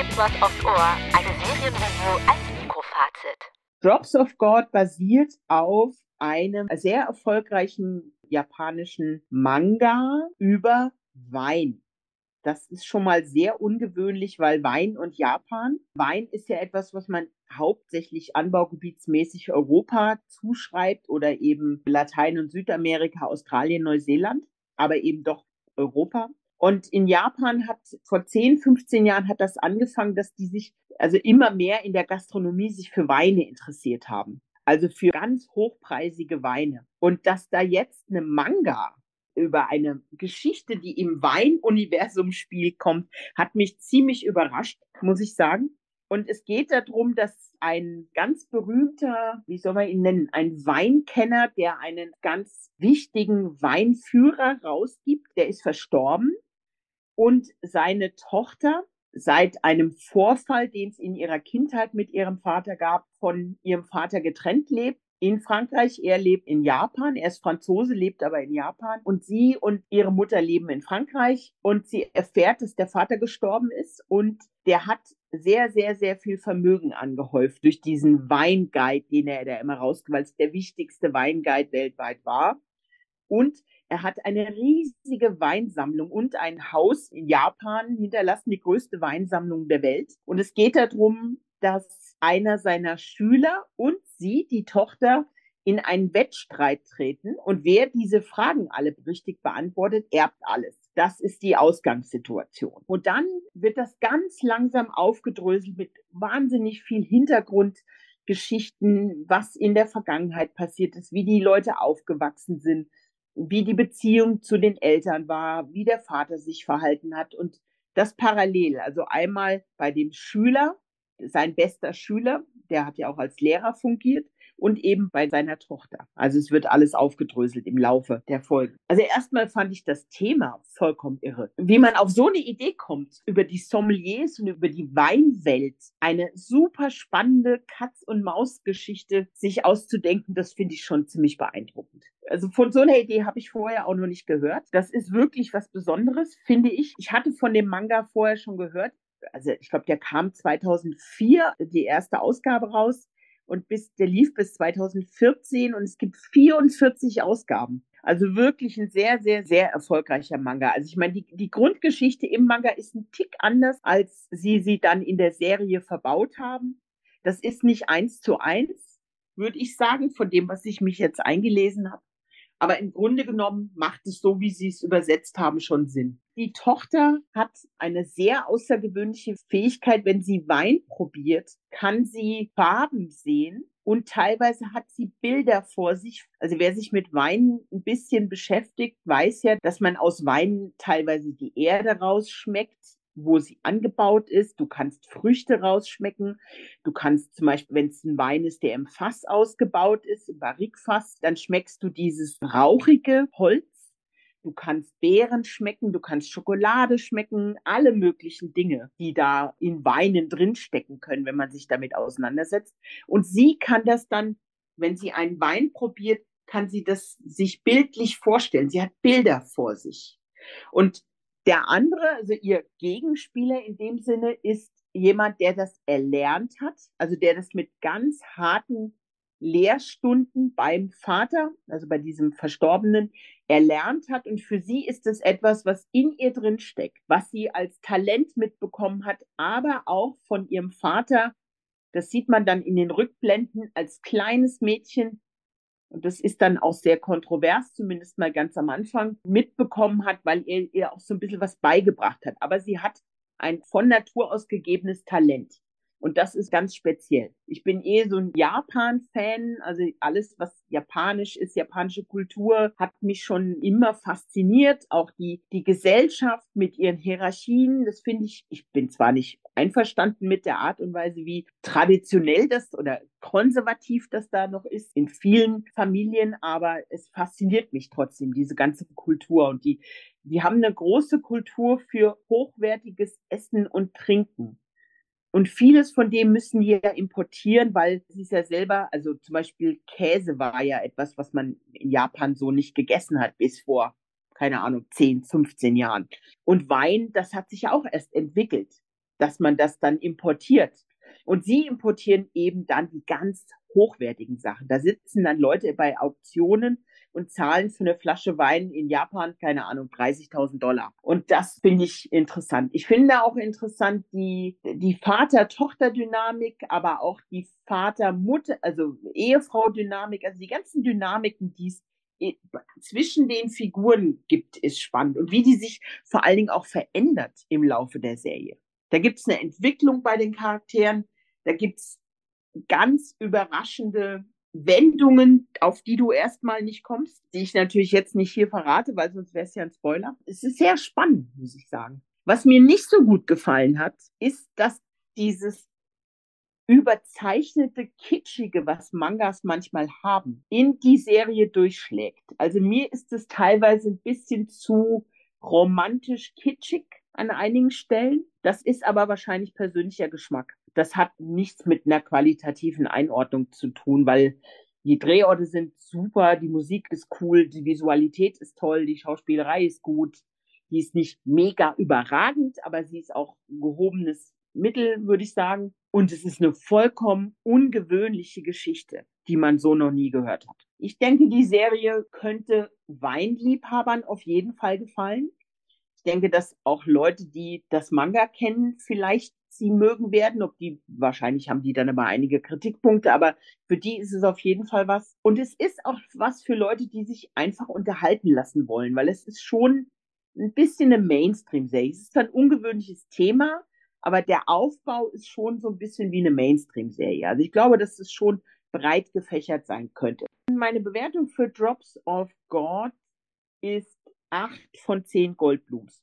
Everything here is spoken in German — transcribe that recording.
gibt's was aufs Ohr. Eine Serienreview als Mikrofazit. Drops of God basiert auf einem sehr erfolgreichen japanischen Manga über Wein. Das ist schon mal sehr ungewöhnlich, weil Wein und Japan. Wein ist ja etwas, was man hauptsächlich anbaugebietsmäßig Europa zuschreibt oder eben Latein- und Südamerika, Australien, Neuseeland, aber eben doch Europa. Und in Japan hat vor 10, 15 Jahren hat das angefangen, dass die sich also immer mehr in der Gastronomie sich für Weine interessiert haben. Also für ganz hochpreisige Weine. Und dass da jetzt eine Manga über eine Geschichte, die im Weinuniversum spielt, kommt, hat mich ziemlich überrascht, muss ich sagen. Und es geht darum, dass ein ganz berühmter, wie soll man ihn nennen, ein Weinkenner, der einen ganz wichtigen Weinführer rausgibt, der ist verstorben. Und seine Tochter, seit einem Vorfall, den es in ihrer Kindheit mit ihrem Vater gab, von ihrem Vater getrennt lebt in Frankreich. Er lebt in Japan. Er ist Franzose, lebt aber in Japan. Und sie und ihre Mutter leben in Frankreich. Und sie erfährt, dass der Vater gestorben ist. Und der hat sehr, sehr, sehr viel Vermögen angehäuft durch diesen Weinguide, den er da immer es der wichtigste Weinguide weltweit war. Und er hat eine riesige Weinsammlung und ein Haus in Japan hinterlassen, die größte Weinsammlung der Welt. Und es geht darum, dass einer seiner Schüler und sie, die Tochter, in einen Wettstreit treten und wer diese Fragen alle richtig beantwortet, erbt alles. Das ist die Ausgangssituation. Und dann wird das ganz langsam aufgedröselt mit wahnsinnig viel Hintergrundgeschichten, was in der Vergangenheit passiert ist, wie die Leute aufgewachsen sind, wie die Beziehung zu den Eltern war, wie der Vater sich verhalten hat und das parallel. Also einmal bei dem Schüler, sein bester Schüler, der hat ja auch als Lehrer fungiert und eben bei seiner Tochter. Also es wird alles aufgedröselt im Laufe der Folgen. Also erstmal fand ich das Thema vollkommen irre. Wie man auf so eine Idee kommt, über die Sommeliers und über die Weinwelt eine super spannende Katz-und-Maus-Geschichte sich auszudenken, das finde ich schon ziemlich beeindruckend. Also von so einer Idee habe ich vorher auch noch nicht gehört. Das ist wirklich was Besonderes, finde ich. Ich hatte von dem Manga vorher schon gehört, also ich glaube, der kam 2004 die erste Ausgabe raus und bis der lief bis 2014 und es gibt 44 Ausgaben. Also wirklich ein sehr, sehr, sehr erfolgreicher Manga. Also ich meine, die, die Grundgeschichte im Manga ist ein Tick anders, als sie sie dann in der Serie verbaut haben. Das ist nicht eins zu eins, würde ich sagen, von dem, was ich mich jetzt eingelesen habe. Aber im Grunde genommen macht es so, wie Sie es übersetzt haben, schon Sinn. Die Tochter hat eine sehr außergewöhnliche Fähigkeit, wenn sie Wein probiert, kann sie Farben sehen und teilweise hat sie Bilder vor sich. Also wer sich mit Wein ein bisschen beschäftigt, weiß ja, dass man aus Wein teilweise die Erde rausschmeckt wo sie angebaut ist. Du kannst Früchte rausschmecken. Du kannst zum Beispiel, wenn es ein Wein ist, der im Fass ausgebaut ist, im Barrikfass, dann schmeckst du dieses rauchige Holz. Du kannst Beeren schmecken, du kannst Schokolade schmecken, alle möglichen Dinge, die da in Weinen drinstecken können, wenn man sich damit auseinandersetzt. Und sie kann das dann, wenn sie einen Wein probiert, kann sie das sich bildlich vorstellen. Sie hat Bilder vor sich. Und der andere, also ihr Gegenspieler in dem Sinne, ist jemand, der das erlernt hat, also der das mit ganz harten Lehrstunden beim Vater, also bei diesem Verstorbenen, erlernt hat. Und für sie ist es etwas, was in ihr drin steckt, was sie als Talent mitbekommen hat, aber auch von ihrem Vater. Das sieht man dann in den Rückblenden als kleines Mädchen und das ist dann auch sehr kontrovers, zumindest mal ganz am Anfang, mitbekommen hat, weil er ihr auch so ein bisschen was beigebracht hat. Aber sie hat ein von Natur aus gegebenes Talent. Und das ist ganz speziell. Ich bin eh so ein Japan-Fan. Also alles, was japanisch ist, japanische Kultur, hat mich schon immer fasziniert. Auch die, die Gesellschaft mit ihren Hierarchien, das finde ich, ich bin zwar nicht einverstanden mit der Art und Weise, wie traditionell das oder konservativ das da noch ist in vielen Familien, aber es fasziniert mich trotzdem, diese ganze Kultur und die, die haben eine große Kultur für hochwertiges Essen und Trinken. Und vieles von dem müssen wir ja importieren, weil sie es ja selber, also zum Beispiel Käse war ja etwas, was man in Japan so nicht gegessen hat bis vor, keine Ahnung, 10, 15 Jahren. Und Wein, das hat sich ja auch erst entwickelt. Dass man das dann importiert. Und sie importieren eben dann die ganz hochwertigen Sachen. Da sitzen dann Leute bei Auktionen und zahlen für eine Flasche Wein in Japan, keine Ahnung, 30.000 Dollar. Und das finde ich interessant. Ich finde auch interessant die, die Vater-Tochter-Dynamik, aber auch die Vater-Mutter, also Ehefrau-Dynamik, also die ganzen Dynamiken, die es zwischen den Figuren gibt, ist spannend. Und wie die sich vor allen Dingen auch verändert im Laufe der Serie. Da gibt es eine Entwicklung bei den Charakteren, da gibt es ganz überraschende Wendungen, auf die du erstmal nicht kommst, die ich natürlich jetzt nicht hier verrate, weil sonst wäre es ja ein Spoiler. Es ist sehr spannend, muss ich sagen. Was mir nicht so gut gefallen hat, ist, dass dieses überzeichnete, kitschige, was Mangas manchmal haben, in die Serie durchschlägt. Also mir ist es teilweise ein bisschen zu romantisch kitschig an einigen Stellen. Das ist aber wahrscheinlich persönlicher Geschmack das hat nichts mit einer qualitativen Einordnung zu tun, weil die Drehorte sind super, die Musik ist cool, die Visualität ist toll, die Schauspielerei ist gut. Die ist nicht mega überragend, aber sie ist auch gehobenes Mittel, würde ich sagen. Und es ist eine vollkommen ungewöhnliche Geschichte, die man so noch nie gehört hat. Ich denke, die Serie könnte Weinliebhabern auf jeden Fall gefallen. Ich denke, dass auch Leute, die das Manga kennen, vielleicht sie mögen werden. Ob die, wahrscheinlich haben die dann immer einige Kritikpunkte, aber für die ist es auf jeden Fall was. Und es ist auch was für Leute, die sich einfach unterhalten lassen wollen, weil es ist schon ein bisschen eine Mainstream-Serie. Es ist ein ungewöhnliches Thema, aber der Aufbau ist schon so ein bisschen wie eine Mainstream-Serie. Also ich glaube, dass es schon breit gefächert sein könnte. Meine Bewertung für Drops of God ist acht von zehn Goldblums.